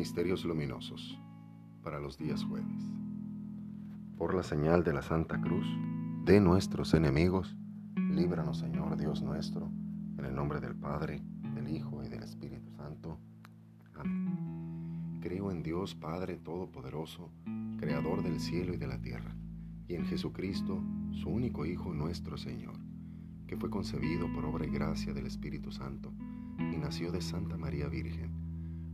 Misterios luminosos para los días jueves. Por la señal de la Santa Cruz de nuestros enemigos, líbranos Señor Dios nuestro, en el nombre del Padre, del Hijo y del Espíritu Santo. Amén. Creo en Dios Padre Todopoderoso, Creador del cielo y de la tierra, y en Jesucristo, su único Hijo nuestro Señor, que fue concebido por obra y gracia del Espíritu Santo, y nació de Santa María Virgen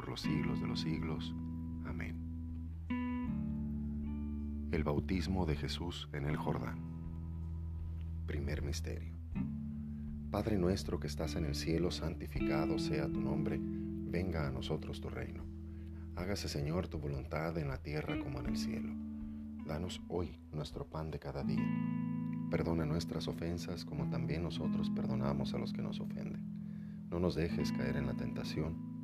por los siglos de los siglos. Amén. El bautismo de Jesús en el Jordán. Primer misterio. Padre nuestro que estás en el cielo, santificado sea tu nombre, venga a nosotros tu reino. Hágase Señor tu voluntad en la tierra como en el cielo. Danos hoy nuestro pan de cada día. Perdona nuestras ofensas como también nosotros perdonamos a los que nos ofenden. No nos dejes caer en la tentación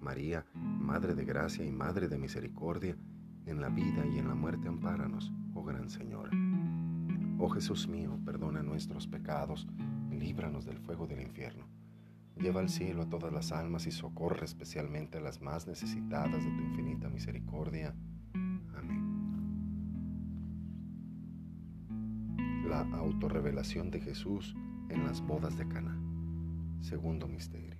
María, Madre de Gracia y Madre de Misericordia, en la vida y en la muerte ampáranos, oh Gran Señora. Oh Jesús mío, perdona nuestros pecados, líbranos del fuego del infierno Lleva al cielo a todas las almas y socorre especialmente a las más necesitadas de tu infinita misericordia. Amén. La autorrevelación de Jesús en las bodas de Cana. Segundo misterio.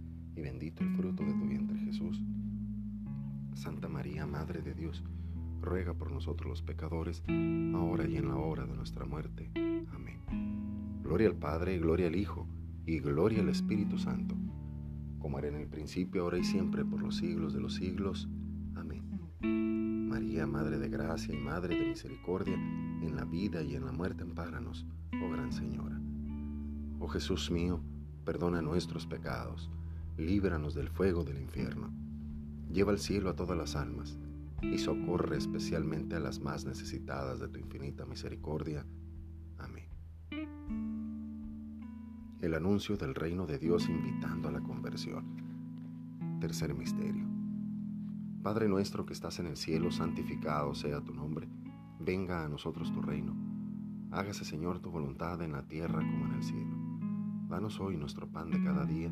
bendito el fruto de tu vientre Jesús. Santa María, Madre de Dios, ruega por nosotros los pecadores, ahora y en la hora de nuestra muerte. Amén. Gloria al Padre, gloria al Hijo, y gloria al Espíritu Santo, como era en el principio, ahora y siempre, por los siglos de los siglos. Amén. María, Madre de Gracia y Madre de Misericordia, en la vida y en la muerte ampáranos, oh Gran Señora. Oh Jesús mío, perdona nuestros pecados, líbranos del fuego del infierno, lleva al cielo a todas las almas, y socorre especialmente a las más necesitadas de tu infinita misericordia. Amén. El anuncio del reino de Dios invitando a la conversión. Tercer misterio. Padre nuestro que estás en el cielo, santificado sea tu nombre. Venga a nosotros tu reino. Hágase Señor tu voluntad en la tierra como en el cielo. Danos hoy nuestro pan de cada día.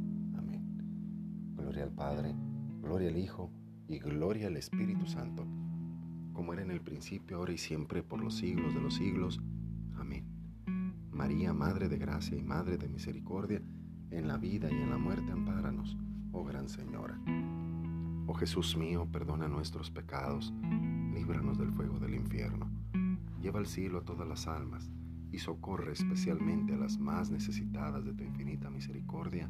Gloria al Padre, gloria al Hijo, y gloria al Espíritu Santo, como era en el principio, ahora y siempre, por los siglos de los siglos. Amén. María, Madre de Gracia y Madre de Misericordia, en la vida y en la muerte, ampáranos, oh Gran Señora. Oh Jesús mío, perdona nuestros pecados, líbranos del fuego del infierno, lleva al cielo a todas las almas y socorre especialmente a las más necesitadas de tu infinita misericordia.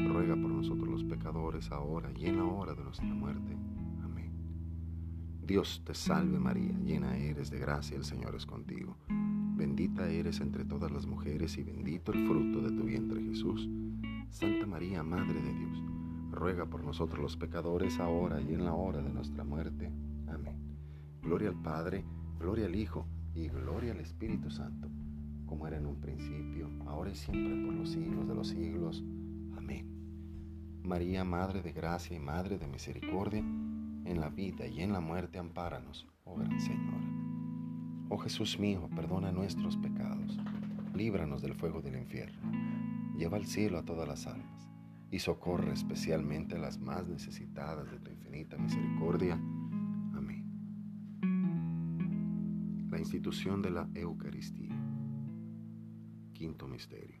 ruega por nosotros los pecadores, ahora y en la hora de nuestra muerte. Amén. Dios te salve María, llena eres de gracia, el Señor es contigo. Bendita eres entre todas las mujeres y bendito el fruto de tu vientre Jesús. Santa María, Madre de Dios, ruega por nosotros los pecadores, ahora y en la hora de nuestra muerte. Amén. Gloria al Padre, gloria al Hijo y gloria al Espíritu Santo como era en un principio, ahora y siempre, por los siglos de los siglos. María, Madre de Gracia y Madre de Misericordia, en la vida y en la muerte, ampáranos, oh Gran Señora. Oh Jesús mío, perdona nuestros pecados, líbranos del fuego del infierno, lleva al cielo a todas las almas y socorre especialmente a las más necesitadas de tu infinita misericordia. Amén. La institución de la Eucaristía. Quinto Misterio.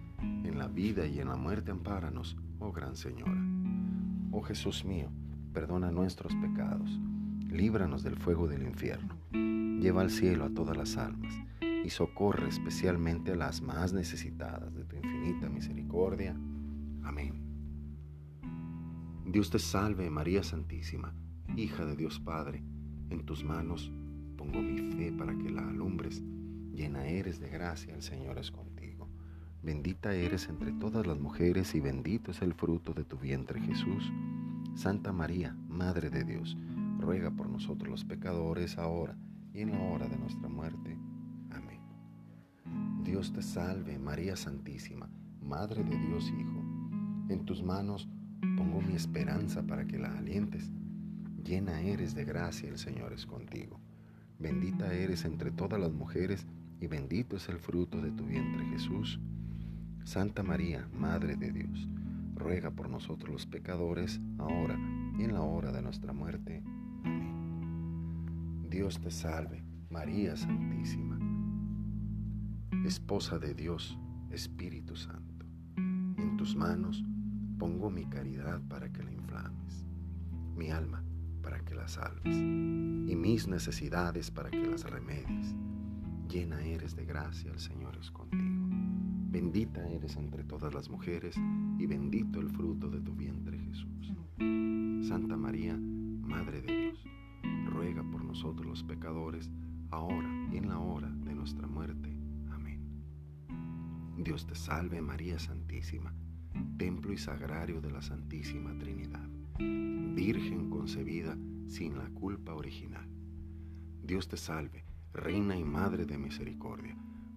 en la vida y en la muerte ampáranos, oh Gran Señora. Oh Jesús mío, perdona nuestros pecados, líbranos del fuego del infierno Lleva al cielo a todas las almas y socorre especialmente a las más necesitadas de tu infinita misericordia. Amén. Dios te salve María Santísima, hija de Dios Padre, en tus manos pongo mi fe para que la alumbres. Llena eres de gracia, el Señor es contigo. Bendita eres entre todas las mujeres y bendito es el fruto de tu vientre Jesús. Santa María, Madre de Dios, ruega por nosotros los pecadores ahora y en la hora de nuestra muerte. Amén. Dios te salve, María Santísima, Madre de Dios Hijo. En tus manos pongo mi esperanza para que la alientes. Llena eres de gracia, el Señor es contigo. Bendita eres entre todas las mujeres y bendito es el fruto de tu vientre Jesús. Santa María, Madre de Dios, ruega por nosotros los pecadores, ahora y en la hora de nuestra muerte. Dios te salve, María Santísima, Esposa de Dios, Espíritu Santo. En tus manos pongo mi caridad para que la inflames, mi alma para que la salves y mis necesidades para que las remedies. Llena eres de gracia, el Señor es contigo. Bendita eres entre todas las mujeres y bendito el fruto de tu vientre Jesús. Santa María, Madre de Dios ruega por nosotros los pecadores, ahora y en la hora de nuestra muerte. Amén. Dios te salve María Santísima, templo y sagrario de la Santísima Trinidad, Virgen concebida sin la culpa original. Dios te salve, Reina y Madre de Misericordia,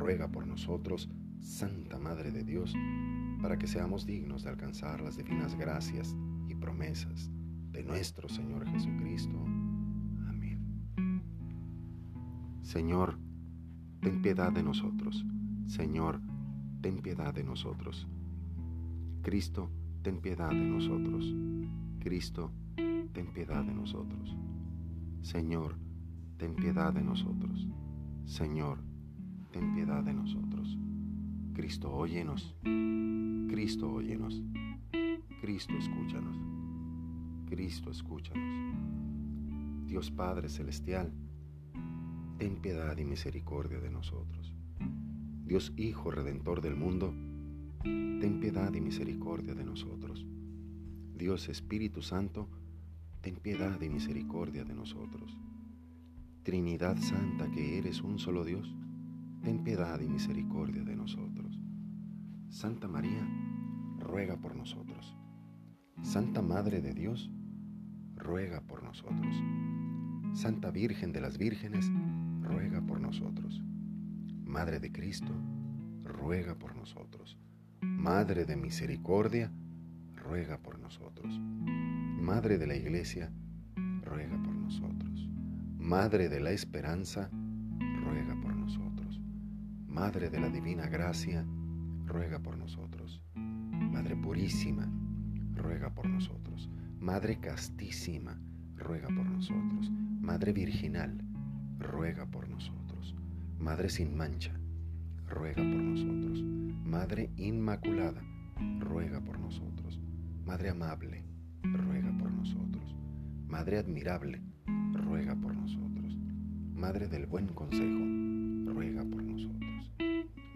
Ruega por nosotros, Santa Madre de Dios, para que seamos dignos de alcanzar las divinas gracias y promesas de nuestro Señor Jesucristo. Amén. Señor, ten piedad de nosotros. Señor, ten piedad de nosotros. Cristo, ten piedad de nosotros. Cristo, ten piedad de nosotros. Señor, ten piedad de nosotros. Señor, ten piedad de nosotros. Cristo, óyenos. Cristo, óyenos. Cristo, escúchanos. Cristo, escúchanos. Dios Padre Celestial, ten piedad y misericordia de nosotros. Dios Hijo Redentor del mundo, ten piedad y misericordia de nosotros. Dios Espíritu Santo, ten piedad y misericordia de nosotros. Trinidad Santa que eres un solo Dios, ten piedad y misericordia de nosotros. Santa María, ruega por nosotros. Santa Madre de Dios, ruega por nosotros. Santa Virgen de las Vírgenes, ruega por nosotros. Madre de Cristo, ruega por nosotros. Madre de Misericordia, ruega por nosotros. Madre de la Iglesia, ruega por nosotros. Madre de la Esperanza, ruega por nosotros. Madre de la Divina Gracia, ruega por nosotros. Madre Purísima, ruega por nosotros. Madre castísima, ruega por nosotros. Madre virginal, ruega por nosotros. Madre sin mancha, ruega por nosotros. Madre inmaculada, ruega por nosotros. Madre amable, ruega por nosotros. Madre admirable, ruega por nosotros. Madre del buen consejo, ruega por nosotros.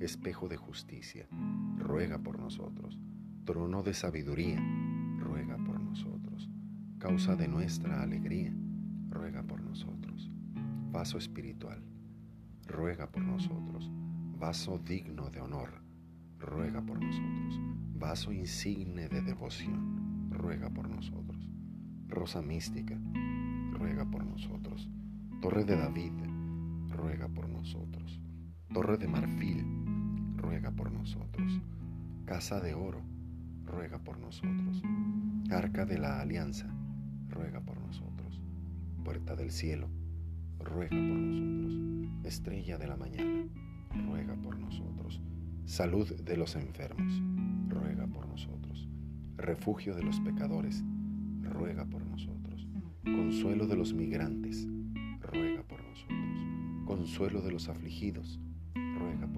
Espejo de justicia, ruega por nosotros. Trono de sabiduría, ruega por nosotros. Causa de nuestra alegría, ruega por nosotros. Vaso espiritual, ruega por nosotros. Vaso digno de honor, ruega por nosotros. Vaso insigne de devoción, ruega por nosotros. Rosa mística, ruega por nosotros. Torre de David, ruega por nosotros. Torre de marfil, ruega por nosotros. Casa de oro, ruega por nosotros. Arca de la alianza, ruega por nosotros. Puerta del cielo, ruega por nosotros. Estrella de la mañana, ruega por nosotros. Salud de los enfermos, ruega por nosotros. Refugio de los pecadores, ruega por nosotros. Consuelo de los migrantes, ruega por nosotros. Consuelo de los afligidos, ruega por nosotros.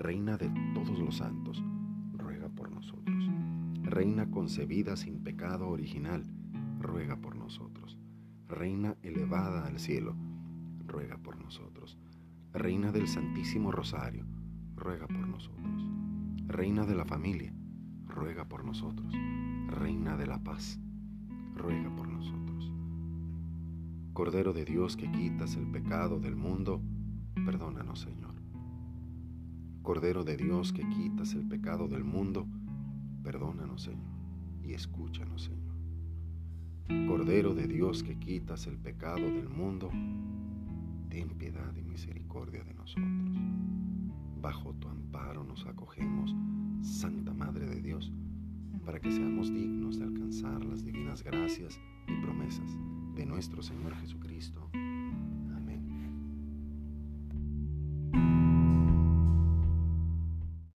Reina de todos los santos, ruega por nosotros. Reina concebida sin pecado original, ruega por nosotros. Reina elevada al cielo, ruega por nosotros. Reina del Santísimo Rosario, ruega por nosotros. Reina de la familia, ruega por nosotros. Reina de la paz, ruega por nosotros. Cordero de Dios que quitas el pecado del mundo, perdónanos Señor. Cordero de Dios que quitas el pecado del mundo, perdónanos Señor y escúchanos Señor. Cordero de Dios que quitas el pecado del mundo, ten piedad y misericordia de nosotros. Bajo tu amparo nos acogemos, Santa Madre de Dios, para que seamos dignos de alcanzar las divinas gracias y promesas de nuestro Señor Jesucristo.